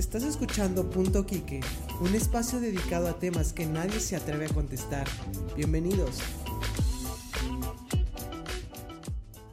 Estás escuchando Punto Quique, un espacio dedicado a temas que nadie se atreve a contestar. Bienvenidos.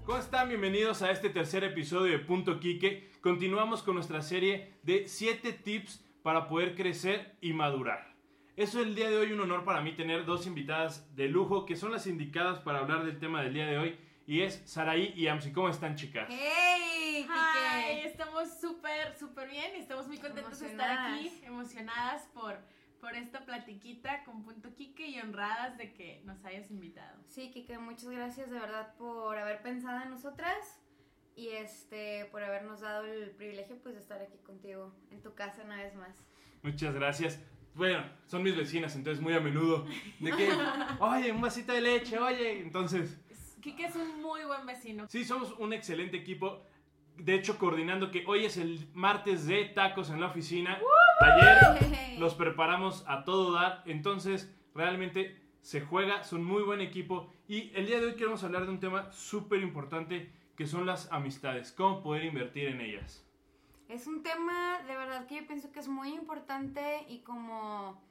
¿Cómo están? Bienvenidos a este tercer episodio de Punto Quique. Continuamos con nuestra serie de 7 tips para poder crecer y madurar. Es el día de hoy un honor para mí tener dos invitadas de lujo que son las indicadas para hablar del tema del día de hoy y es Saraí y Amsi. ¿Cómo están chicas? ¡Hey! Hi, Kike! estamos súper, súper bien y estamos muy contentos de estar aquí, emocionadas por, por esta platiquita con Punto Kike y honradas de que nos hayas invitado. Sí, Kike, muchas gracias de verdad por haber pensado en nosotras y este por habernos dado el privilegio pues de estar aquí contigo en tu casa una vez más. Muchas gracias. Bueno, son mis vecinas, entonces muy a menudo. De que, oye, un vasito de leche, oye. Entonces, Es- Kike es un muy buen vecino. sí, somos un excelente equipo. De hecho, coordinando que hoy es el martes de tacos en la oficina. Ayer los preparamos a todo dar. Entonces, realmente se juega, son muy buen equipo. Y el día de hoy queremos hablar de un tema súper importante que son las amistades. Cómo poder invertir en ellas. Es un tema de verdad que yo pienso que es muy importante y como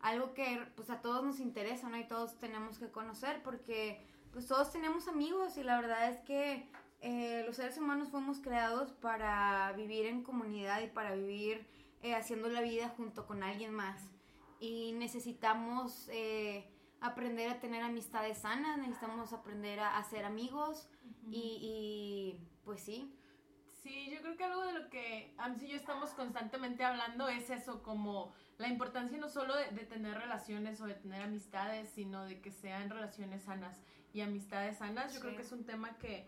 algo que pues a todos nos interesa, ¿no? Y todos tenemos que conocer porque pues todos tenemos amigos y la verdad es que eh, los seres humanos fuimos creados para vivir en comunidad y para vivir eh, haciendo la vida junto con alguien más. Y necesitamos eh, aprender a tener amistades sanas, necesitamos aprender a, ser amigos y, y pues sí, Sí, yo creo que algo de lo que Amsi y yo estamos constantemente hablando es eso, como la importancia no solo de, de tener relaciones o de tener amistades, sino de que sean relaciones sanas y amistades sanas. Yo Sí. creo que es un tema que,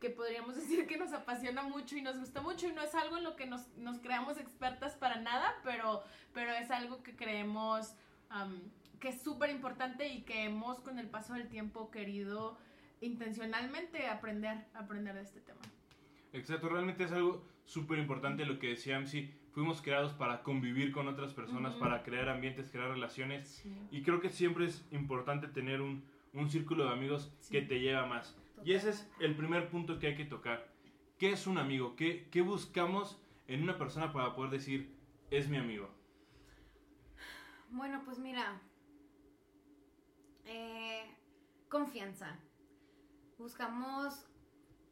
que podríamos decir que nos apasiona mucho y nos gusta mucho y no es algo en lo que nos, nos creamos expertas para nada, pero, pero es algo que creemos que es súper importante y que hemos con el paso del tiempo querido intencionalmente aprender, aprender de este tema. Exacto, realmente es algo súper importante lo que decía AMSI. Fuimos creados para convivir con otras personas, para crear ambientes, crear relaciones. Sí. Y creo que siempre es importante tener un, un círculo de amigos Sí. que te lleva más. Y ese es el primer punto que hay que tocar. ¿Qué es un amigo? ¿Qué, qué buscamos en una persona para poder decir, es mi amigo? Bueno, pues mira, eh, confianza. Buscamos,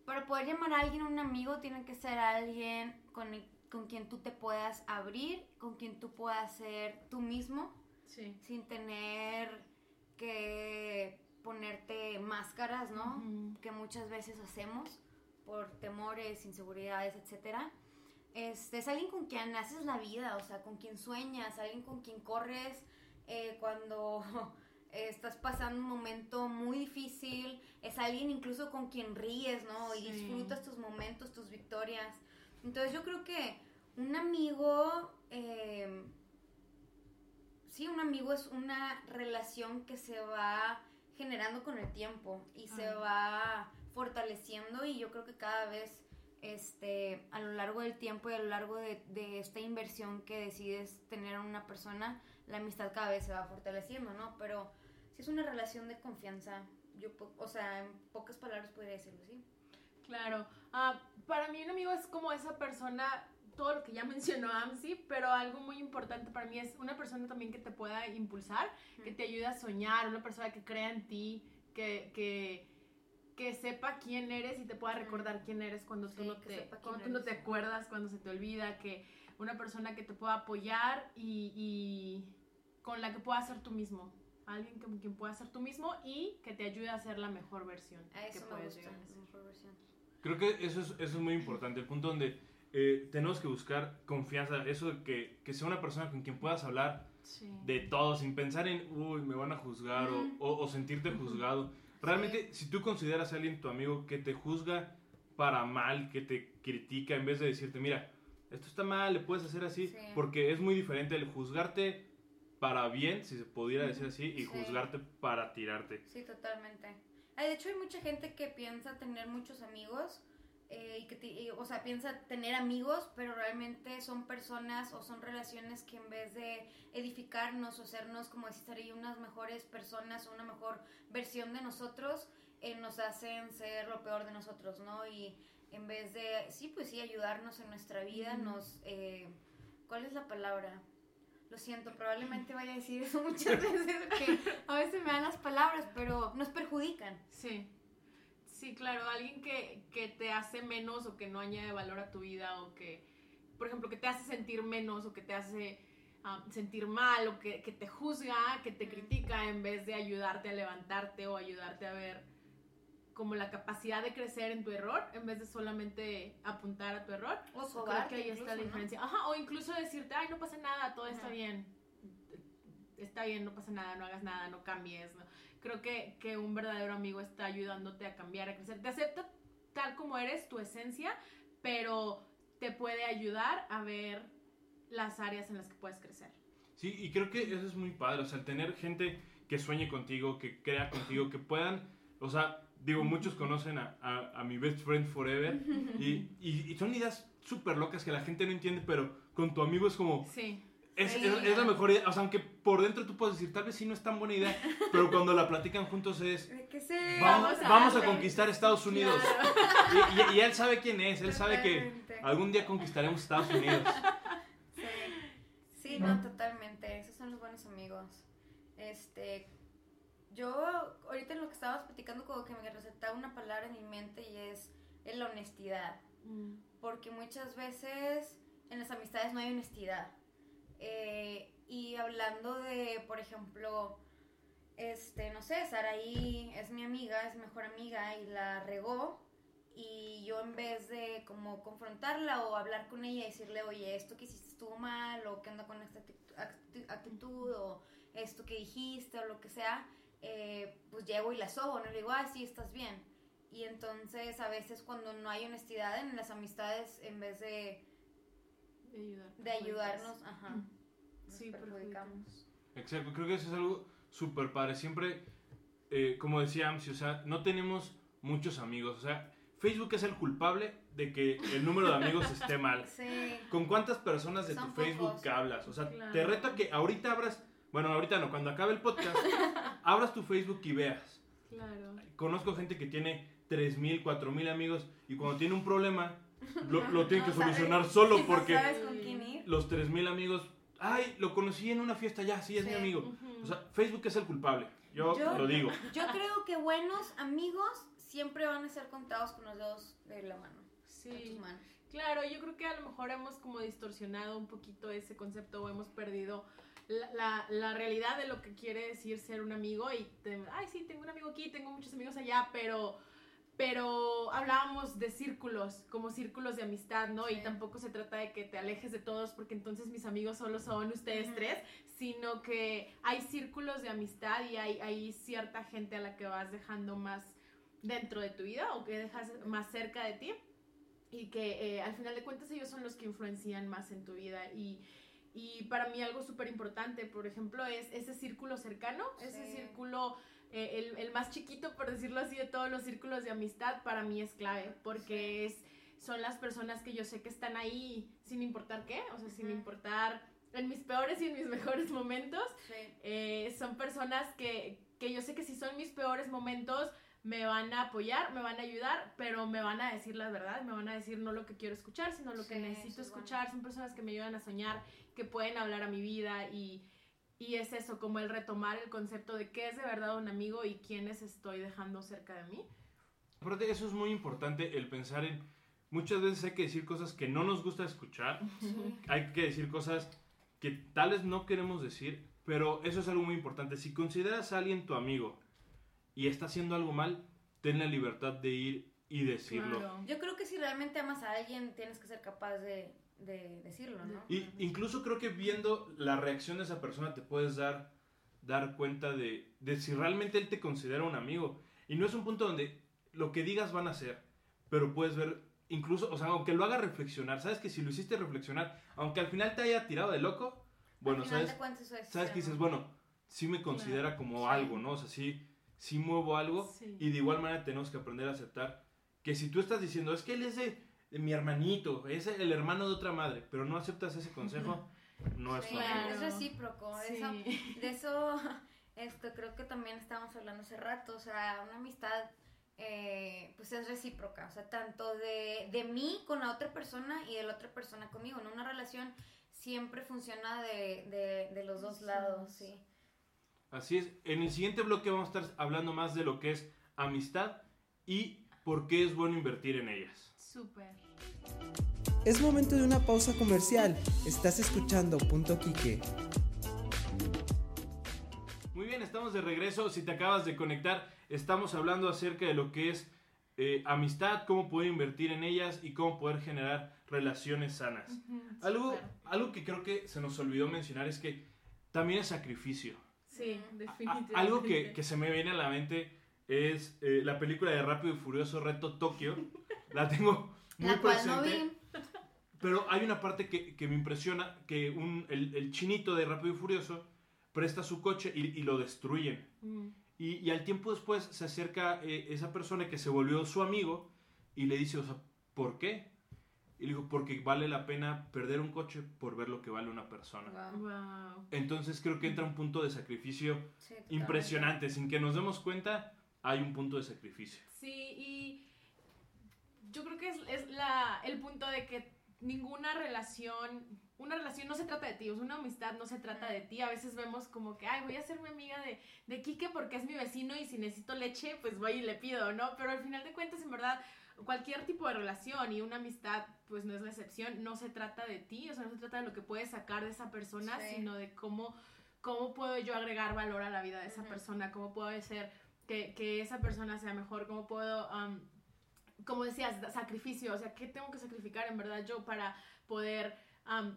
para poder llamar a alguien un amigo, tiene que ser alguien con, el- con quien tú te puedas abrir, con quien tú puedas ser tú mismo, Sí. sin tener que ponerte máscaras, ¿no? Que muchas veces hacemos por temores, inseguridades, etcétera. Este, es alguien con quien haces la vida, o sea, con quien sueñas, alguien con quien corres eh, cuando estás pasando un momento muy difícil, es alguien incluso con quien ríes, ¿no? Y Sí. disfrutas tus momentos, tus victorias. Entonces yo creo que un amigo, eh, sí, un amigo es una relación que se va generando con el tiempo y se va fortaleciendo y yo creo que cada vez este a lo largo del tiempo y a lo largo de, de esta inversión que decides tener en una persona la amistad cada vez se va fortaleciendo no pero si es una relación de confianza. Yo o sea en pocas palabras podría decirlo así Claro. Ah, para mí un amigo es como esa persona, todo lo que ya mencionó Amsi, pero algo muy importante para mí es una persona también que te pueda impulsar, que te ayude a soñar, una persona que crea en ti, que, que, que sepa quién eres y te pueda recordar quién eres cuando tú Sí, no que te, sepa quién cuando tú no te acuerdas, cuando se te olvida, que una persona que te pueda apoyar y, y con la que puedas ser tú mismo. Alguien con quien puedas ser tú mismo y que te ayude a ser la mejor versión a que eso me puedes gusta llegar a la ser. mejor versión. Creo que eso es, eso es muy importante, el punto donde eh, tenemos que buscar confianza, eso de que, que sea una persona con quien puedas hablar Sí. de todo, sin pensar en, uy, me van a juzgar o- Mm. o, o sentirte juzgado. Realmente, si tú consideras a alguien tu amigo que te juzga para mal, que te critica, en vez de decirte, mira, esto está mal, le puedes hacer así, Sí. porque es muy diferente el juzgarte para bien, si se pudiera decir así, y Sí. juzgarte para tirarte. Sí, totalmente. Ay, de hecho, hay mucha gente que piensa tener muchos amigos, eh, y que, y, o sea, piensa tener amigos, pero realmente son personas o son relaciones que en vez de edificarnos o hacernos, como decís, unas mejores personas o una mejor versión de nosotros, eh, nos hacen ser lo peor de nosotros, ¿no? Y en vez de, sí, pues sí, ayudarnos en nuestra vida, nos, eh, ¿cuál es la palabra? Lo siento, probablemente vaya a decir eso muchas veces, que a veces me dan las palabras, pero nos perjudican. Sí. Sí, claro, alguien que, que te hace menos o que no añade valor a tu vida o que, por ejemplo, que te hace sentir menos o que te hace ah, sentir mal o que, que te juzga, que te critica en vez de ayudarte a levantarte o ayudarte a ver como la capacidad de crecer en tu error en vez de solamente apuntar a tu error. O Creo sobarte que ahí está la diferencia. Ajá, o incluso decirte, ay, no pasa nada, todo está bien. Está bien, no pasa nada, no hagas nada, no cambies. ¿no? Creo que, que un verdadero amigo está ayudándote a cambiar, a crecer. Te acepta tal como eres, tu esencia, pero te puede ayudar a ver las áreas en las que puedes crecer. Sí, y creo que eso es muy padre, o sea, el tener gente que sueñe contigo, que crea contigo, que puedan, o sea, digo, muchos conocen a, a- a mi best friend forever y, y- y son ideas súper locas que la gente no entiende, pero con tu amigo es como, Sí. es, Sí. es- es la mejor idea, o sea, aunque por dentro tú puedes decir, tal vez sí no es tan buena idea, pero cuando la platican juntos es, ¿De qué se vamos, Vamos a vamos a darle". conquistar Estados Unidos. Y, y- y él sabe quién es, él sabe que algún día conquistaremos Estados Unidos. Sí, sí, no, totalmente. Esos son los buenos amigos. Este, yo ahorita en lo que estabas platicando como que me resaltaba una palabra en mi mente y es, es la honestidad. Mm. Porque muchas veces en las amistades no hay honestidad. Eh, y hablando de, por ejemplo, este, no sé, Saraí es mi amiga, es mi mejor amiga y la regó. Y yo en vez de como confrontarla o hablar con ella y decirle, oye, esto que hiciste estuvo mal, o qué onda con esta actitud, acti- actitud, o esto que dijiste, o lo que sea, eh, pues llego y la sobo, no le digo, ah, sí, estás bien. Y entonces a veces cuando no hay honestidad en las amistades, en vez de, De ayudar. de ayudarnos, ajá, nos Sí, perjudicamos. Exacto, creo que eso es algo súper padre. Siempre, eh, como decía Amsi, o sea, no tenemos muchos amigos. O sea, Facebook es el culpable de que el número de amigos esté mal. Sí, ¿Con cuántas personas de Son tu Facebook pocos. hablas? O sea, Claro. te reto a que ahorita abras, bueno, ahorita no, cuando acabe el podcast, abras tu Facebook y veas. Claro. Conozco gente que tiene 3.000, 4.000 amigos y cuando tiene un problema, lo, lo tiene que sabes- solucionar solo no porque sabes con quién ir. los 3.000 amigos, ay, lo conocí en una fiesta, ya, sí, es mi amigo. O sea, Facebook es el culpable. Yo, Yo- lo digo. Yo creo que buenos amigos siempre van a ser contados con los dedos de la mano. sí. manos. Claro, yo creo que a lo mejor hemos como distorsionado un poquito ese concepto o hemos perdido la, la- la realidad de lo que quiere decir ser un amigo y, te- ay, sí, tengo un amigo aquí, tengo muchos amigos allá, pero, pero hablábamos de círculos, como círculos de amistad, ¿no? Y Sí. tampoco se trata de que te alejes de todos porque entonces mis amigos solo son ustedes Ujú. tres, sino que hay círculos de amistad y hay, hay cierta gente a la que vas dejando más dentro de tu vida o que dejas más cerca de ti y que eh, al final de cuentas ellos son los que influencian más en tu vida y, y para mí algo súper importante, por ejemplo, es ese círculo cercano, ese Sí. círculo, eh, el, el más chiquito, por decirlo así, de todos los círculos de amistad, para mí es clave, porque es, son las personas que yo sé que están ahí sin importar qué, o sea, sin importar en mis peores y en mis mejores momentos, Sí. eh, son personas que, que yo sé que si son mis peores momentos me van a apoyar, me van a ayudar, pero me van a decir la verdad, me van a decir no lo que quiero escuchar, sino lo que necesito bueno. escuchar. Son personas que me ayudan a soñar, que pueden hablar a mi vida y, y es eso, como el retomar el concepto de qué es de verdad un amigo y quiénes estoy dejando cerca de mí. Aparte, eso es muy importante, el pensar en... Muchas veces hay que decir cosas que no nos gusta escuchar, hay que decir cosas que tal vez no queremos decir, pero eso es algo muy importante. Si consideras a alguien tu amigo y está haciendo algo mal, ten la libertad de ir y decirlo. Claro. Yo creo que si realmente amas a alguien, tienes que ser capaz de, de decirlo, ¿no? Y incluso creo que viendo la reacción de esa persona te puedes dar, dar cuenta de, de si realmente él te considera un amigo. Y no es un punto donde lo que digas van a ser, pero puedes ver, incluso, o sea, aunque lo haga reflexionar, sabes que si lo hiciste reflexionar, aunque al final te haya tirado de loco, bueno, sabes, sabes que dices, bueno, sí me considera como Sí. algo, ¿no? O sea, sí, sí muevo algo Sí. y de igual manera tenemos que aprender a aceptar que si tú estás diciendo, es que él es de mi hermanito, es el hermano de otra madre, pero no aceptas ese consejo, no es. Claro. es recíproco. Sí. Eso, de eso esto, creo que también estábamos hablando hace rato. O sea, una amistad eh, pues es recíproca. O sea, tanto de, de mí con la otra persona y de la otra persona conmigo. En una relación siempre funciona de, de, de los dos lados, sí. Así es. En el siguiente bloque vamos a estar hablando más de lo que es amistad y por qué es bueno invertir en ellas. Súper. Es momento de una pausa comercial. Estás escuchando Punto Quique. Muy bien, estamos de regreso. Si te acabas de conectar, estamos hablando acerca de lo que es eh, amistad, cómo poder invertir en ellas y cómo poder generar relaciones sanas. Algo, algo que creo que se nos olvidó mencionar es que también es sacrificio. Sí, A- definitivamente. algo que, que se me viene a la mente es eh, la película de Rápido y Furioso Reto Tokio. La tengo muy La cual no presente. vi. Pero hay una parte que, que me impresiona, que un, el, el chinito de Rápido y Furioso presta su coche y, y lo destruyen. Mm, Y, y al tiempo después se acerca eh, esa persona que se volvió su amigo y le dice, o sea, ¿por qué? Y le digo, porque vale la pena perder un coche por ver lo que vale una persona. Wow. Wow. Entonces creo que entra un punto de sacrificio Sí, impresionante. Sin que nos demos cuenta, hay un punto de sacrificio. Sí, y yo creo que es, es la, el punto de que ninguna relación, una relación no se trata de ti, una amistad no se trata de ti. A veces vemos como que, ay, voy a ser mi amiga de, de Quique porque es mi vecino y si necesito leche, pues voy y le pido, ¿no? Pero al final de cuentas, en verdad, cualquier tipo de relación y una amistad, pues no es la excepción, no se trata de ti, o sea, no se trata de lo que puedes sacar de esa persona, Sí. sino de cómo, cómo puedo yo agregar valor a la vida de esa persona, cómo puedo hacer que, que esa persona sea mejor, cómo puedo, como decías, sacrificio, o sea, ¿qué tengo que sacrificar en verdad yo para poder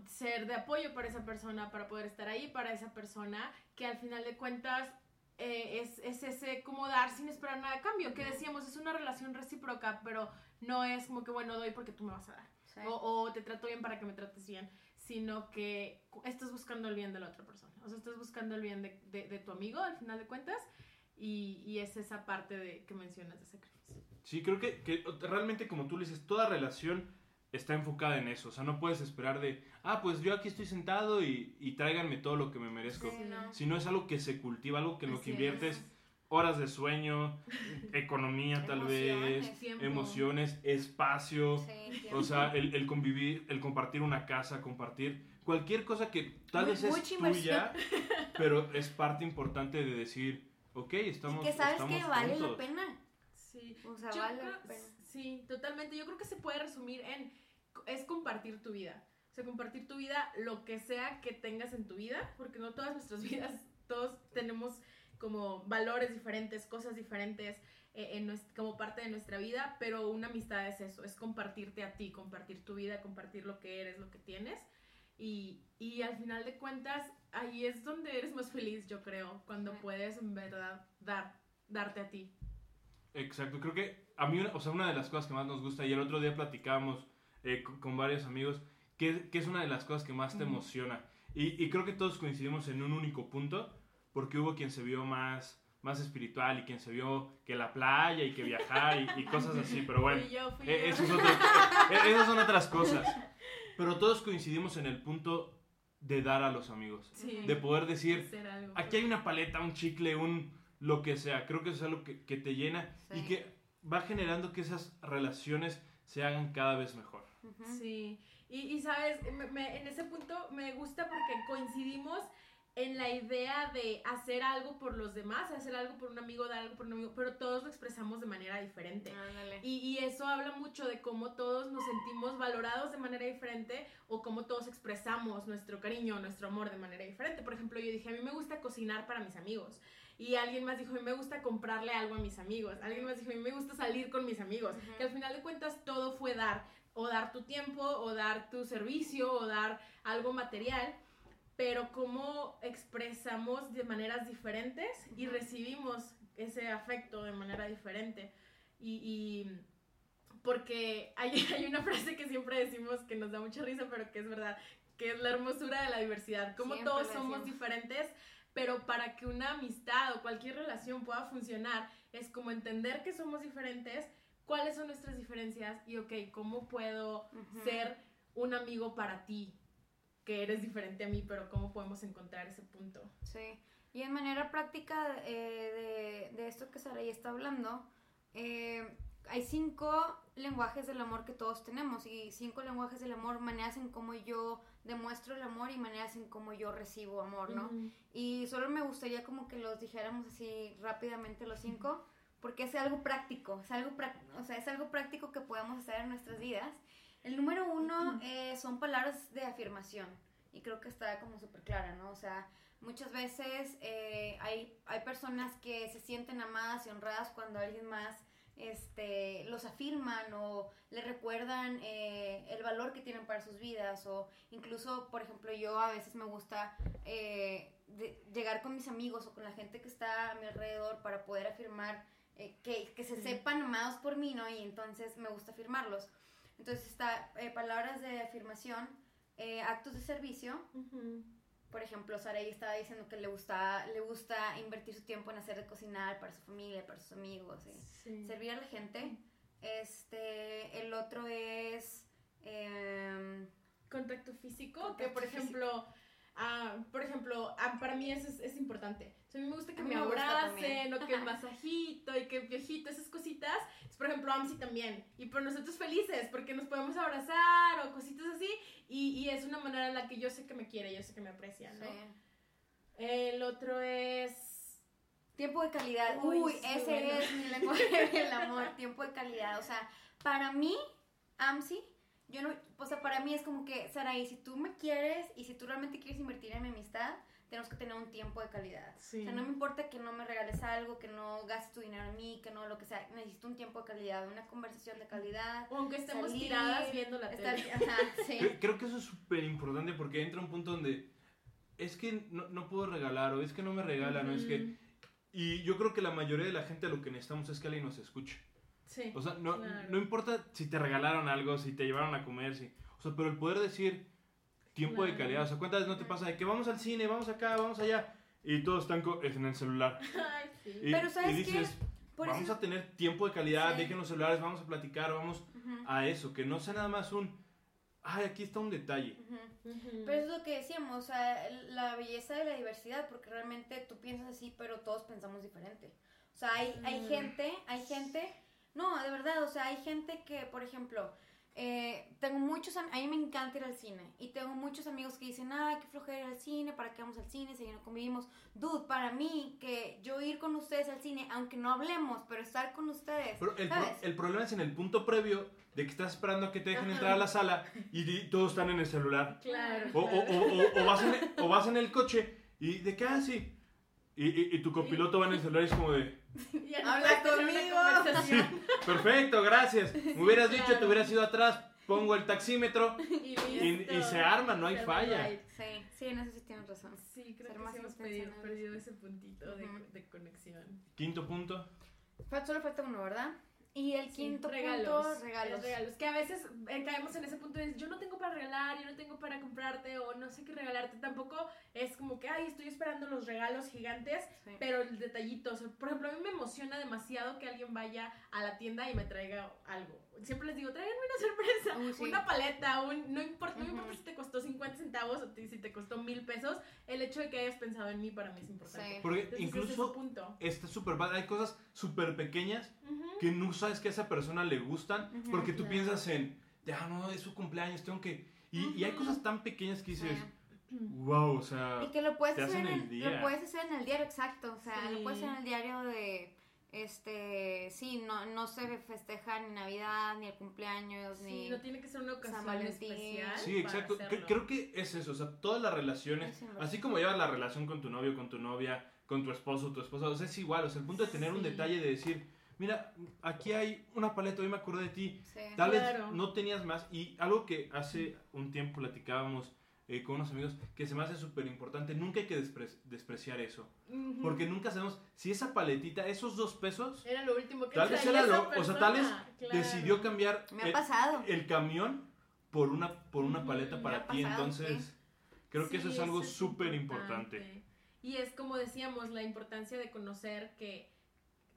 ser de apoyo para esa persona, para poder estar ahí para esa persona, que al final de cuentas eh, es, es ese como dar sin esperar nada a cambio, que decíamos, es una relación recíproca, pero no es como que, bueno, doy porque tú me vas a dar, Sí. o, o te trato bien para que me trates bien, sino que estás buscando el bien de la otra persona, o sea, estás buscando el bien de, de- de tu amigo al final de cuentas, y, y es esa parte de, que mencionas de sacrificio. Sí, creo que, que realmente, como tú le dices, toda relación está enfocada en eso. O sea, no puedes esperar de, ah, pues yo aquí estoy sentado y, y tráiganme todo lo que me merezco. Sí, no. Si no es algo que se cultiva, algo que en lo que inviertes es. horas de sueño, economía tal vez, Emociones, tiempo. emociones, espacio. Sí, O sea, el, el convivir, el compartir una casa, compartir cualquier cosa que tal vez es tuya, pero es parte importante de decir, ok, estamos y que sabes estamos que vale la juntos". pena. Sí. O sea, Yo vale creo-. Sí, totalmente. Yo creo que se puede resumir en es compartir tu vida. O sea, compartir tu vida, lo que sea que tengas en tu vida, porque no todas nuestras vidas, todos tenemos como valores diferentes, cosas diferentes eh, en nues- como parte de nuestra vida, pero una amistad es eso, es compartirte a ti, compartir tu vida, compartir lo que eres, lo que tienes. Y, y al final de cuentas, ahí es donde eres más feliz, yo creo, cuando puedes en verdad dar, darte a ti. Exacto, creo que a mí, o sea, una de las cosas que más nos gusta, y el otro día platicábamos eh, con, varios amigos, que, que es una de las cosas que más te emociona. Y, y creo que todos coincidimos en un único punto, porque hubo quien se vio más, más espiritual y quien se vio que la playa y que viajar y, y cosas así, pero bueno. Fui yo, fui yo. otro- eh, esas son otras cosas. Pero todos coincidimos en el punto de dar a los amigos. Sí. De poder decir, algo. aquí hay una paleta, un chicle, un lo que sea. Creo que eso es algo que, que te llena y que va generando que esas relaciones se hagan cada vez mejor. Sí, y, y sabes, me- me- en ese punto me gusta porque coincidimos en la idea de hacer algo por los demás, hacer algo por un amigo, dar algo por un amigo, pero todos lo expresamos de manera diferente. Y, y eso habla mucho de cómo todos nos sentimos valorados de manera diferente o cómo todos expresamos nuestro cariño, nuestro amor de manera diferente. Por ejemplo, yo dije, a mí me gusta cocinar para mis amigos. Y alguien más dijo, a mí me gusta comprarle algo a mis amigos. Alguien más dijo, a mí me gusta salir con mis amigos. Ujú. Que al final de cuentas todo fue dar. O dar tu tiempo, o dar tu servicio, o dar algo material. Pero cómo expresamos de maneras diferentes y recibimos ese afecto de manera diferente. Y, y porque hay, hay una frase que siempre decimos que nos da mucha risa, pero que es verdad, que es la hermosura de la diversidad. Como Siempre todos somos diferentes, pero para que una amistad o cualquier relación pueda funcionar, es como entender que somos diferentes, cuáles son nuestras diferencias y, ok, ¿cómo puedo ser un amigo para ti? Que eres diferente a mí, pero ¿cómo podemos encontrar ese punto? Sí. Y en manera práctica eh, de, de esto que Saraí está hablando, eh, hay cinco lenguajes del amor que todos tenemos y cinco lenguajes del amor, maneras en cómo yo demuestro el amor y maneras en cómo yo recibo amor, ¿no? Y solo me gustaría como que los dijéramos así rápidamente los cinco, porque es algo práctico, es algo, o sea, es algo práctico que podemos hacer en nuestras vidas. El número uno eh, son palabras de afirmación y creo que está como súper clara, ¿no? O sea, muchas veces eh, hay, hay personas que se sienten amadas y honradas cuando alguien más este, los afirman o le recuerdan eh, el valor que tienen para sus vidas o incluso, por ejemplo, yo a veces me gusta eh, de- llegar con mis amigos o con la gente que está a mi alrededor para poder afirmar eh, que, que se Sí. sepan amados por mí, ¿no? Y entonces me gusta afirmarlos. Entonces está eh, palabras de afirmación, eh, actos de servicio. Por ejemplo, Saraí estaba diciendo que le gusta, le gusta invertir su tiempo en hacer de cocinar para su familia, para sus amigos, Sí. servir a la gente. Este, el otro es em, contacto físico, que Contacto por físico. ejemplo, ah, por ejemplo, ah, para mí eso es, es importante. O sea, a mí me gusta que me me abracen, o que el masajito, y que el piojito, esas cositas. Es, por ejemplo, AMSI también. Y por nosotros felices, porque nos podemos abrazar o cositas así. Y, y es una manera en la que yo sé que me quiere, yo sé que me aprecia, ¿no? sí. El otro es... tiempo de calidad. Uy, Uy, ese bueno. es mi lenguaje del amor, tiempo de calidad. O sea, para mí, AMSI, yo no, o sea, para mí es como que, Saraí, si tú me quieres y si tú realmente quieres invertir en mi amistad, tenemos que tener un tiempo de calidad. Sí. O sea, no me importa que no me regales algo, que no gastes tu dinero en mí, que no lo que sea. Necesito un tiempo de calidad, una conversación de calidad. O aunque estemos salir, tiradas viendo la estar- tele. ajá, sí. Cre- Creo que eso es súper importante porque entra un punto donde es que no, no puedo regalar o es que no me regalan o es que... Y yo creo que la mayoría de la gente lo que necesitamos es que alguien nos escuche. Sí. O sea, no, Claro. no importa si te regalaron algo, si te llevaron a comer, si, o sea, pero el poder decir tiempo de Claro. calidad, o sea, ¿cuántas veces no te pasa de que vamos al cine, vamos acá, vamos allá? Y todos están en el celular. Ay, sí. Y, Pero ¿sabes y qué? dices, Por vamos eso- a tener tiempo de calidad, Sí. dejen los celulares, vamos a platicar, vamos Ujú, a eso, que no sea nada más un, ay, aquí está un detalle. ujú. Ujú. Pero eso es lo que decíamos, o sea, la belleza de la diversidad, porque realmente tú piensas así, pero todos pensamos diferente. O sea, hay, hay gente, hay gente, no, de verdad, o sea, hay gente que, por ejemplo, eh, tengo muchos, a mí me encanta ir al cine, y tengo muchos amigos que dicen, ay, qué flojera ir al cine, ¿para qué vamos al cine si no convivimos? Dude, para mí, que yo ir con ustedes al cine, aunque no hablemos, pero estar con ustedes, Pero el, pro- el problema es en el punto previo de que estás esperando a que te dejen entrar a la sala y, todos están en el celular. Claro. O, o- o- o- o vas en el, o vas en el coche y de qué así. Y, y- y tu copiloto va en el celular y es como de, Habla conmigo. Perfecto, gracias. Me hubieras dicho, te hubieras ido atrás, pongo el taxímetro Y, y, y se arma, no hay Se falla. right. Sí, sí, en eso sí tienes razón. Sí, creo Ser que sí hemos perdido, perdido ese puntito de, Ujú. de conexión. Quinto punto. Solo falta uno, ¿verdad? Y el Sí, quinto regalos, punto, regalos. los regalos. Que a veces eh, caemos en ese punto de yo no tengo para regalar, yo no tengo para comprarte o no sé qué regalarte. Tampoco es como que, ay, estoy esperando los regalos gigantes, Sí. pero el detallito. O sea, por ejemplo, a mí me emociona demasiado que alguien vaya a la tienda y me traiga algo. Siempre les digo, tráiganme una sorpresa, sí. una paleta, un, no importa, no me importa si te costó 50 centavos o te- si te costó mil pesos, el hecho de que hayas pensado en mí para mí es importante. Sí. Porque Entonces, es incluso punto. está súper padre. Hay cosas súper pequeñas que no sabes que a esa persona le gustan porque tú claro. piensas en, ah, no, es su cumpleaños, tengo que... Y, y hay cosas tan pequeñas que dices, wow, o sea... Y que lo puedes hacer en el el, día. lo puedes hacer en el diario, exacto. O sea, Sí. lo puedes hacer en el diario de este sí, no, no se festeja ni Navidad, ni el cumpleaños, Sí, ni no tiene que ser una ocasión Valentín. especial. Sí, exacto. Hacerlo. Creo que es eso, o sea, todas las relaciones, así como llevas la relación con tu novio, con tu novia, con tu esposo, tu esposa, o sea, es igual, o sea, el punto de tener un detalle de decir, mira, aquí hay una paleta, hoy me acordé de ti, sí. tal Claro. vez no tenías más, y algo que hace un tiempo platicábamos eh, con unos amigos, que se me hace súper importante, nunca hay que despre- despreciar eso, porque nunca sabemos si esa paletita, esos dos pesos, Era lo último que tal vez era lo, o sea, tal vez persona, claro. decidió cambiar Me ha el- pasado. el camión por una, por una paleta me para ti. pasado, Entonces, sí. creo que eso es algo súper importante. Y es como decíamos, la importancia de conocer que,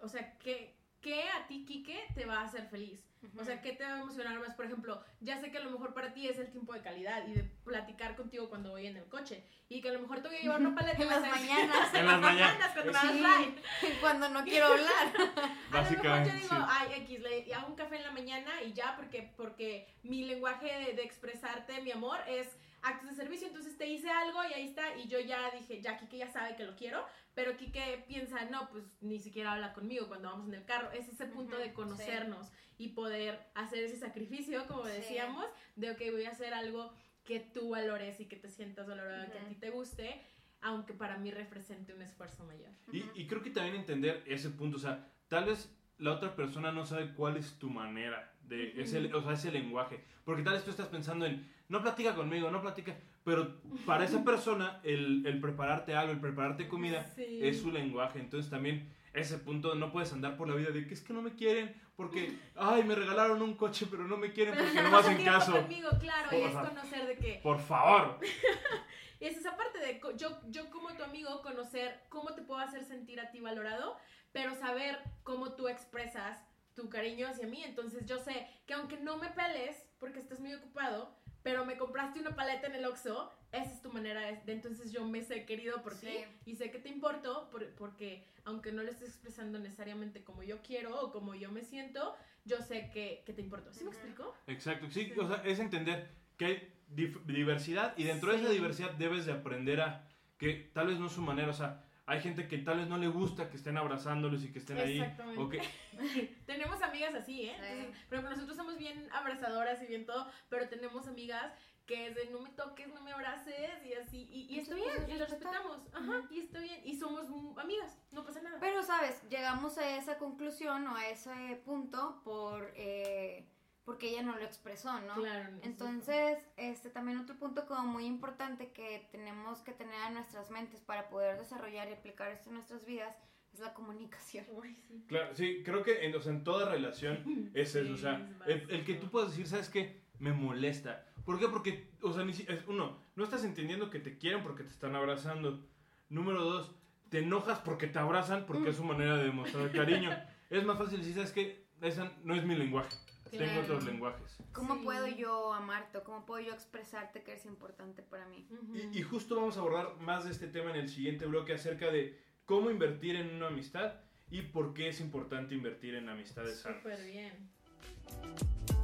o sea, que ¿qué a ti, Quique, te va a hacer feliz? O sea, ¿qué te va a emocionar más? Por ejemplo, ya sé que a lo mejor para ti es el tiempo de calidad y de platicar contigo cuando voy en el coche. Y que a lo mejor te voy a llevar una paleta En las mañanas. en las mañanas, cuando me das cuando no quiero hablar. A lo mejor yo Básicamente, digo, sí. ay, X, le hago un café en la mañana y ya, porque, porque mi lenguaje de, de expresarte mi amor es actos de servicio, entonces te hice algo y ahí está, y yo ya dije, ya, Kike ya sabe que lo quiero, pero Kike piensa, no, pues ni siquiera habla conmigo cuando vamos en el carro, es ese punto Ujú, de conocernos y poder hacer ese sacrificio, como Sí. decíamos, de, ok, voy a hacer algo que tú valores y que te sientas valorado, que a ti te guste, aunque para mí represente un esfuerzo mayor. Y, y creo que también entender ese punto, o sea, tal vez la otra persona no sabe cuál es tu manera, de ese, o sea, ese lenguaje, porque tal vez tú estás pensando en, no platica conmigo, no platica, pero para esa persona el, el prepararte algo, el prepararte comida, Sí. es su lenguaje, entonces también ese punto no puedes andar por la vida de que es que no me quieren, porque, ay, me regalaron un coche, pero no me quieren porque no me hacen caso. conmigo, claro, y es conocer de que Por favor. Y es esa parte de yo, yo como tu amigo conocer cómo te puedo hacer sentir a ti valorado, pero saber cómo tú expresas tu cariño hacia mí. Entonces yo sé que aunque no me peles porque estás muy ocupado, pero me compraste una paleta en el Oxxo, esa es tu manera de, de- entonces yo me sé querido por Sí. ti y sé que te importo por- porque aunque no lo estés expresando necesariamente como yo quiero o como yo me siento, yo sé que, que te importo. ¿Sí me explico? Exacto, sí, Sí. o sea, es entender que hay diversidad y dentro de esa diversidad debes de aprender a que tal vez no es su manera, o sea, hay gente que tal vez no le gusta que estén abrazándolos y que estén ahí, Exactamente. o que, tenemos amigas así, ¿eh? Sí. Entonces, por ejemplo, nosotros somos bien abrazadoras y bien todo, pero tenemos amigas que es de no me toques, no me abraces y así, y, y está bien, y lo respetamos, ajá, y está bien, y somos amigas, no pasa nada. Pero, ¿sabes? Llegamos a esa conclusión o a ese punto por eh, porque ella no lo expresó, ¿no? Claro, no Entonces, este también otro punto como muy importante que tenemos que tener en nuestras mentes para poder desarrollar y aplicar esto en nuestras vidas es la comunicación. Uy, sí. claro, sí, creo que en, o sea, en toda relación es eso, o sea, el, el que tú puedas decir, ¿sabes qué? Me molesta. ¿Por qué? Porque, o sea, ni si- es- uno, no estás entendiendo que te quieren porque te están abrazando. Número dos, te enojas porque te abrazan porque es su manera de demostrar cariño. Es más fácil decir, ¿sabes qué? Esa no es mi lenguaje. Tengo otros lenguajes. ¿Cómo Sí. puedo yo amarte cómo puedo yo expresarte que eres importante para mí? Y justo vamos a abordar más de este tema en el siguiente bloque acerca de cómo invertir en una amistad y por qué es importante invertir en amistades sanas. Súper bien.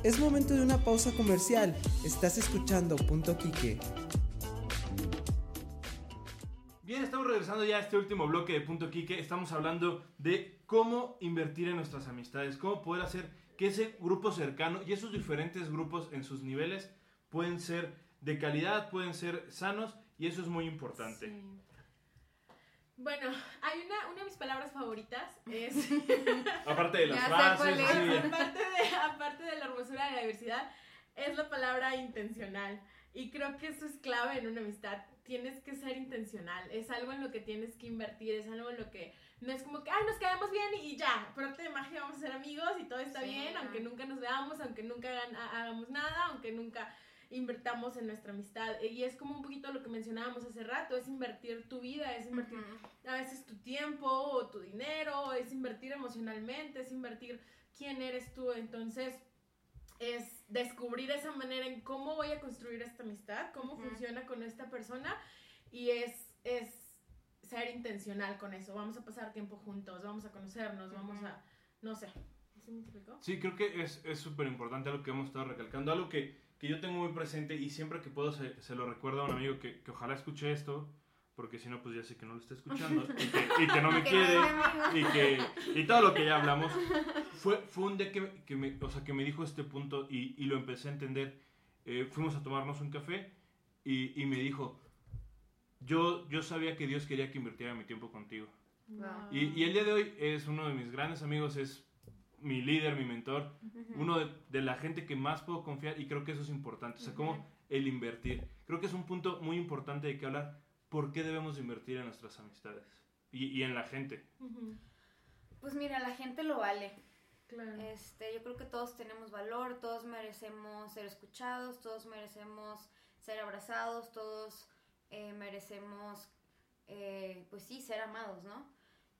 Es momento de una pausa comercial. Estás escuchando Punto Quique. Bien, estamos regresando ya a este último bloque de Punto Quique. Estamos hablando de cómo invertir en nuestras amistades, cómo poder hacer que ese grupo cercano y esos diferentes grupos en sus niveles pueden ser de calidad, pueden ser sanos y eso es muy importante. Sí. Bueno, hay una, una de mis palabras favoritas es Aparte de las frases, sí, aparte, de, aparte de la hermosura de la diversidad, es la palabra intencional. Y creo que eso es clave en una amistad. Tienes que ser intencional. Es algo en lo que tienes que invertir. Es algo en lo que no es como que, ay, nos caemos bien y ya. Por arte de magia vamos a ser amigos y todo está Sí, bien. Aunque nunca nos veamos, aunque nunca hagan- ha- hagamos nada, aunque nunca invertamos en nuestra amistad. Y es como un poquito lo que mencionábamos hace rato. Es invertir tu vida, es invertir a veces tu tiempo o tu dinero, es invertir emocionalmente, es invertir quién eres tú. Entonces, es descubrir esa manera en cómo voy a construir esta amistad, cómo funciona con esta persona y es, es ser intencional con eso. Vamos a pasar tiempo juntos, vamos a conocernos, vamos Ujú. a, no sé. ¿Sí me explicó? Sí, creo que es es súper importante algo que hemos estado recalcando, algo que, que yo tengo muy presente y siempre que puedo se, se lo recuerdo a un amigo que, que ojalá escuche esto, porque si no, pues ya sé que no lo está escuchando y que, y que no me quiere es y que y todo lo que ya hablamos fue, fue un día que, me- que me, o sea, que me dijo este punto y, y lo empecé a entender. Eh, fuimos a tomarnos un café y, y me dijo, yo, yo sabía que Dios quería que invirtiera mi tiempo contigo. Wow. Y, y el día de hoy es uno de mis grandes amigos, es mi líder, mi mentor, uno de, de la gente que más puedo confiar y creo que eso es importante. O sea, como el invertir. Creo que es un punto muy importante de que hablar. ¿Por qué debemos invertir en nuestras amistades? Y, y en la gente. Pues mira, la gente lo vale. Claro. Este, yo creo que todos tenemos valor, todos merecemos ser escuchados, todos merecemos ser abrazados, todos eh, merecemos, eh, pues sí, ser amados, ¿no?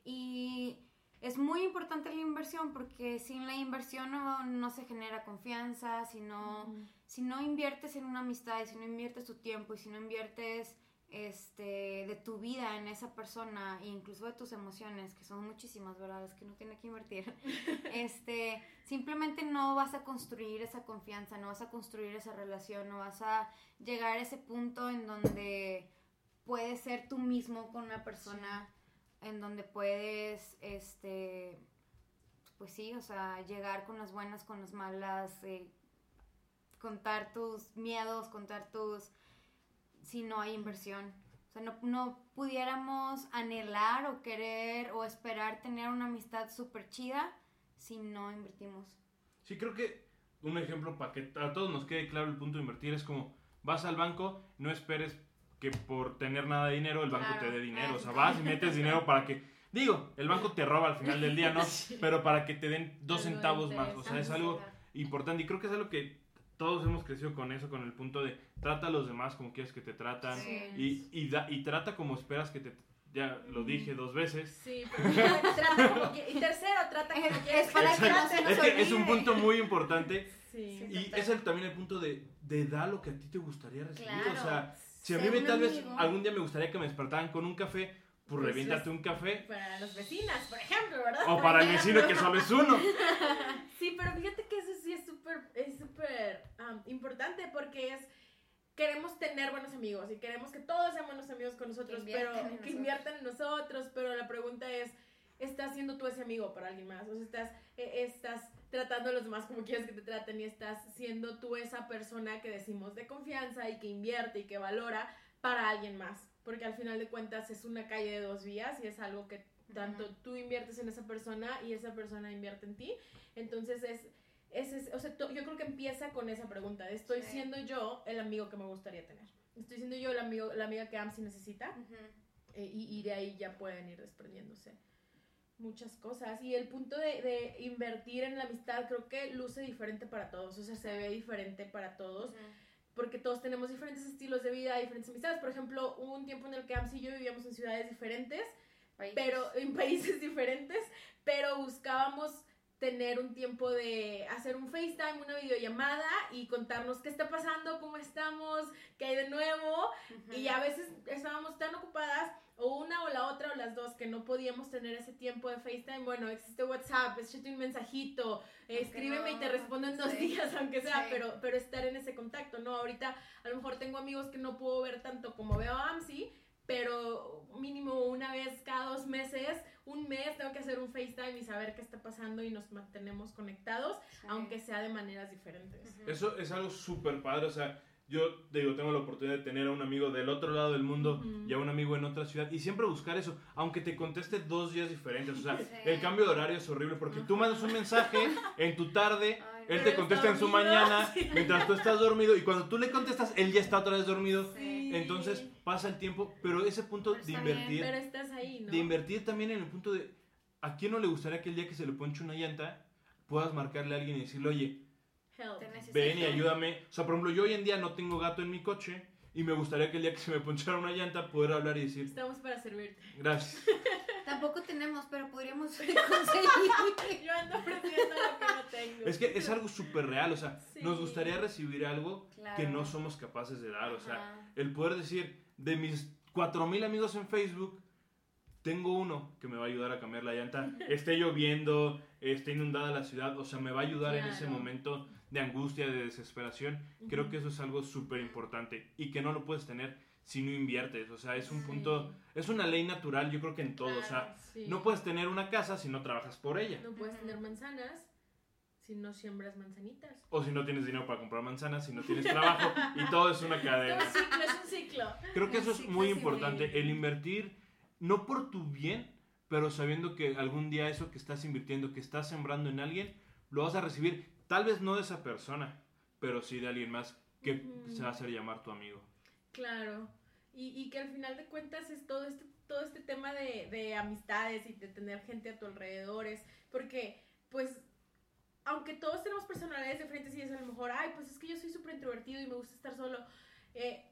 Y es muy importante la inversión porque sin la inversión no, no se genera confianza, si no, si no inviertes en una amistad, y si no inviertes tu tiempo y si no inviertes este, de tu vida en esa persona, e incluso de tus emociones, que son muchísimas, ¿verdad? Es que no tiene que invertir. este, simplemente no vas a construir esa confianza, no vas a construir esa relación, no vas a llegar a ese punto en donde puedes ser tú mismo con una persona en donde puedes, este, pues sí, o sea, llegar con las buenas, con las malas, eh, contar tus miedos, contar tus, si no hay inversión. O sea, no, no pudiéramos anhelar o querer o esperar tener una amistad súper chida si no invertimos. Sí, creo que un ejemplo para que a todos nos quede claro el punto de invertir es como vas al banco, no esperes que por tener nada de dinero el banco Claro, te dé dinero. O sea, vas y metes dinero para que... Digo, el banco te roba al final del día, ¿no? Pero para que te den dos centavos más. O sea, es algo importante. Y creo que es algo que todos hemos crecido con eso, con el punto de trata a los demás como quieres que te tratan. Sí. Y, y, da- y trata como esperas que te... Ya lo dije dos veces. Sí, pero trata como que- Y tercero, trata como Es- quieres es para que no se nos Es que es un punto muy importante. Sí. Y total. es el, también el punto de, de dar lo que a ti te gustaría recibir. O sea, si a mí me, tal vez algún día me gustaría que me despertaran con un café, pues Pues reviéntate un café. Para las vecinas, por ejemplo, ¿verdad? O para el vecino que solo es uno. Sí, pero fíjate que eso sí es súper es súper importante porque es queremos tener buenos amigos y queremos que todos sean buenos amigos con nosotros, Que pero que inviertan en nosotros, pero la pregunta es ¿estás siendo tú ese amigo para alguien más? O sea, estás eh, estás tratando a los demás como quieres que te traten y estás siendo tú esa persona que decimos de confianza y que invierte y que valora para alguien más, porque al final de cuentas es una calle de dos vías y es algo que tanto tú inviertes en esa persona y esa persona invierte en ti. Entonces es, es, es- o sea, yo creo que empieza con esa pregunta, ¿estoy Sí. siendo yo el amigo que me gustaría tener? ¿Estoy siendo yo el amigo, la amiga que AMSI necesita? Eh, y, y de ahí ya pueden ir desprendiéndose muchas cosas. Y el punto de, de invertir en la amistad creo que luce diferente para todos, o sea, se ve diferente para todos porque todos tenemos diferentes estilos de vida, diferentes amistades. Por ejemplo, hubo un tiempo en el que AMSI y yo vivíamos en ciudades diferentes, Países. pero en países diferentes, pero buscábamos tener un tiempo de hacer un FaceTime, una videollamada y contarnos qué está pasando, cómo estamos, qué hay de nuevo. Y a veces estábamos tan ocupadas, o una o la otra o las dos, que no podíamos tener ese tiempo de FaceTime. Bueno, existe WhatsApp, échate un mensajito, eh, escríbeme y te respondo en dos sí. días, aunque sea, Sí. pero, pero estar en ese contacto, ¿no? Ahorita a lo mejor tengo amigos que no puedo ver tanto como veo a AMSI, pero mínimo una vez cada dos meses, un mes tengo que hacer un FaceTime y saber qué está pasando y nos mantenemos conectados, Sí. aunque sea de maneras diferentes. Eso es algo súper padre. O sea, yo digo, tengo la oportunidad de tener a un amigo del otro lado del mundo y a un amigo en otra ciudad. Y siempre buscar eso, aunque te conteste dos días diferentes. O sea, Sí. el cambio de horario es horrible porque tú mandas un mensaje en tu tarde. Ay, Él te contesta en su mañana mientras tú estás dormido y cuando tú le contestas, él ya está otra vez dormido. Sí. Entonces pasa el tiempo, pero ese punto Pero de bien, invertir, Pero estás ahí, ¿no? de invertir también en el punto de a quién no le gustaría que el día que se le ponche una llanta puedas marcarle a alguien y decirle, oye, Help. Te necesito. ven y ayúdame. O sea, por ejemplo, yo hoy en día no tengo gato en mi coche y me gustaría que el día que se me ponchara una llanta poder hablar y decir, Estamos para servirte. gracias. Tampoco tenemos, pero podríamos conseguir. Yo ando ofreciendo lo que no tengo. Es que es algo súper real, o sea, Sí. nos gustaría recibir algo que Claro. no somos capaces de dar, o sea, Ajá. el poder decir, de mis 4000 amigos en Facebook, tengo uno que me va a ayudar a cambiar la llanta, esté lloviendo, esté inundada la ciudad, o sea, me va a ayudar en ese Claro. momento de angustia, de desesperación. Creo que eso es algo súper importante y que no lo puedes tener si no inviertes, o sea, es un Sí. punto, es una ley natural, yo creo que en todo, o sea, sí. no puedes tener una casa si no trabajas por ella. No puedes tener manzanas si no siembras manzanitas. O si no tienes dinero para comprar manzanas, si no tienes trabajo, y todo es una Es cadena. un ciclo, es un ciclo. Creo que eso es muy importante, el invertir, no por tu bien, pero sabiendo que algún día eso que estás invirtiendo, que estás sembrando en alguien, lo vas a recibir, tal vez no de esa persona, pero sí de alguien más que se va a hacer llamar tu amigo. Claro. Y, y que al final de cuentas es todo este, todo este tema de, de amistades y de tener gente a tu alrededor. Es porque, pues, aunque todos tenemos personalidades diferentes y es a lo mejor, ay, pues es que yo soy súper introvertido y me gusta estar solo. eh,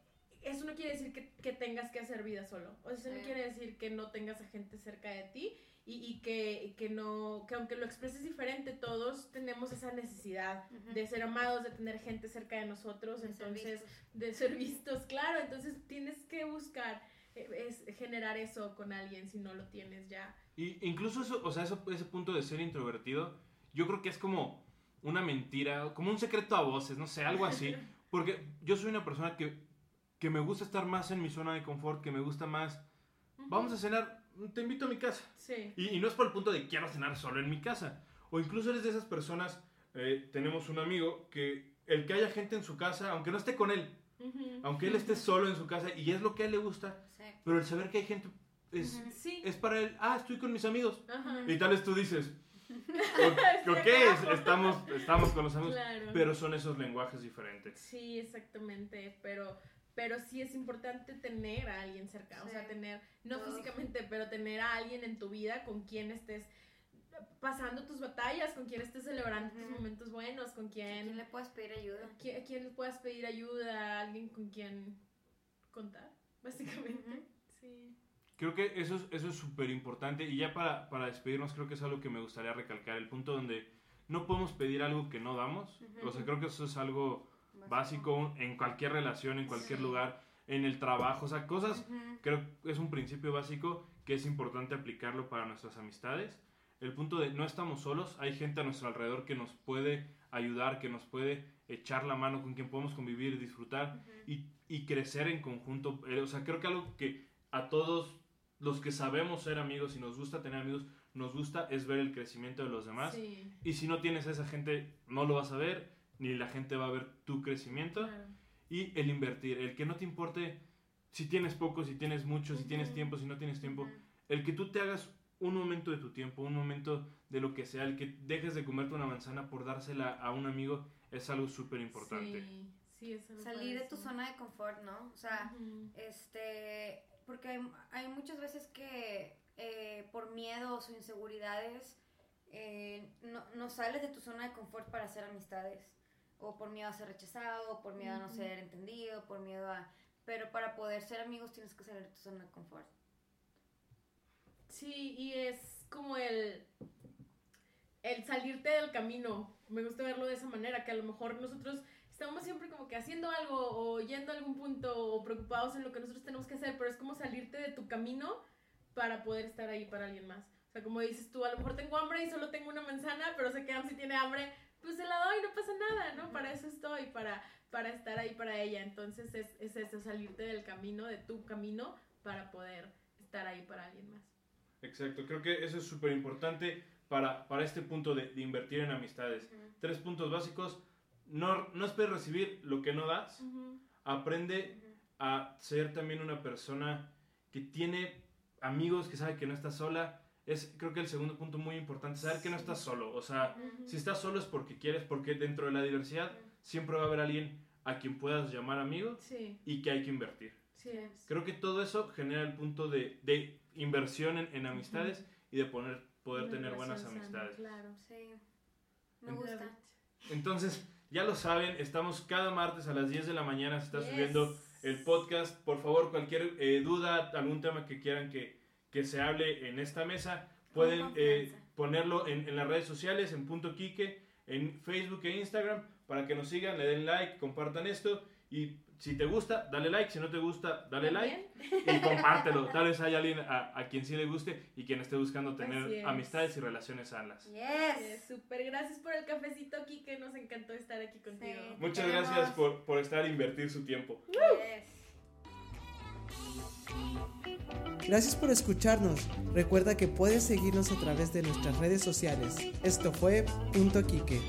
eso no quiere decir que, que tengas que hacer vida solo. O sea, eso no quiere decir que no tengas a gente cerca de ti y, y que, que no, que aunque lo expreses diferente, todos tenemos esa necesidad Ujú. de ser amados, de tener gente cerca de nosotros, De ser entonces, vistos. de ser vistos, claro, entonces tienes que buscar, eh, es generar eso con alguien si no lo tienes ya. Y incluso eso, o sea, eso- ese punto de ser introvertido, yo creo que es como una mentira, como un secreto a voces, no sé, algo así. Porque yo soy una persona que, que me gusta estar más en mi zona de confort, que me gusta más, vamos a cenar, te invito a mi casa. Sí. Y, y no es por el punto de quiero cenar solo en mi casa. O incluso eres de esas personas, eh, tenemos un amigo que el que haya gente en su casa, aunque no esté con él, Ujú. aunque él esté solo en su casa y es lo que a él le gusta, Sí. pero el saber que hay gente es, Ujú. Sí. es para él, ah, estoy con mis amigos. Ajá. Y tal vez tú dices, o- ok, estamos, estamos con los amigos, Claro. pero son esos lenguajes diferentes. Sí, exactamente, pero pero sí es importante tener a alguien cerca, o sea, tener, no Todos. físicamente, pero tener a alguien en tu vida con quien estés pasando tus batallas, con quien estés celebrando tus momentos buenos, con ¿A quién quien, le puedes pedir ayuda? a qui- a quien le puedas pedir ayuda, alguien con quien contar, básicamente. Sí. Creo que eso es eso es súper importante y ya para, para despedirnos creo que es algo que me gustaría recalcar, el punto donde no podemos pedir algo que no damos, o sea, creo que eso es algo básico en cualquier relación, en cualquier Sí. lugar, en el trabajo, o sea, cosas creo que es un principio básico que es importante aplicarlo para nuestras amistades. El punto de no estamos solos, hay gente a nuestro alrededor que nos puede ayudar, que nos puede echar la mano, con quien podemos convivir y disfrutar y, y crecer en conjunto. Eh, o sea, creo que algo que a todos los que sabemos ser amigos y nos gusta tener amigos, nos gusta es ver el crecimiento de los demás. Sí, Y si no tienes a esa gente, no lo vas a ver, ni la gente va a ver tu crecimiento. claro. Y el invertir, el que no te importe si tienes poco, si tienes mucho, si tienes tiempo, si no tienes tiempo. El que tú te hagas un momento de tu tiempo, un momento de lo que sea, el que dejes de comerte una manzana por dársela a un amigo, es algo súper importante. Sí, sí, es algo Salir de tu zona de confort, ¿no? O sea, este, porque hay, hay muchas veces que eh, por miedos o inseguridades eh, no, no sales de tu zona de confort para hacer amistades. O por miedo a ser rechazado, por miedo a no ser entendido, por miedo a... Pero para poder ser amigos tienes que salir de tu zona de confort. Sí, y es como el, el salirte del camino. Me gusta verlo de esa manera, que a lo mejor nosotros estamos siempre como que haciendo algo o yendo a algún punto o preocupados en lo que nosotros tenemos que hacer, pero es como salirte de tu camino para poder estar ahí para alguien más. O sea, como dices tú, a lo mejor tengo hambre y solo tengo una manzana, pero sé que Am si tiene hambre, pues se la doy, no pasa nada, ¿no? Para eso estoy, para, para estar ahí para ella. Entonces es, es eso, salirte del camino, de tu camino, para poder estar ahí para alguien más. Exacto, creo que eso es súper importante para, para este punto de, de invertir en amistades. Tres puntos básicos. No, no esperes recibir lo que no das. Aprende a ser también una persona que tiene amigos, que sabe que no está sola. Es creo que el segundo punto muy importante, saber que no estás solo. O sea, si estás solo es porque quieres, porque dentro de la diversidad siempre va a haber alguien a quien puedas llamar amigo Sí, y que hay que invertir. sí es. Creo que todo eso genera el punto de, de inversión en, en amistades y de poner, poder Una tener buenas sana, amistades. Claro. Sí, me En- gusta. Entonces, ya lo saben, estamos cada martes a las 10 de la mañana, se está Yes. subiendo el podcast. Por favor, cualquier eh, duda, algún tema que quieran que, que se hable en esta mesa, pueden eh, ponerlo en, en las redes sociales, en Punto Quique, en Facebook e Instagram, para que nos sigan, le den like, compartan esto. Y si te gusta, dale like, si no te gusta, dale like y compártelo. Tal vez haya alguien a, a quien sí le guste y quien esté buscando tener es. amistades y relaciones sanas. Yes. Súper, gracias por el cafecito que nos encantó estar aquí contigo. Sí. Muchas Queremos- gracias por, por estar e invertir su tiempo. Yes. Gracias por escucharnos. Recuerda que puedes seguirnos a través de nuestras redes sociales. Esto fue Punto Quique.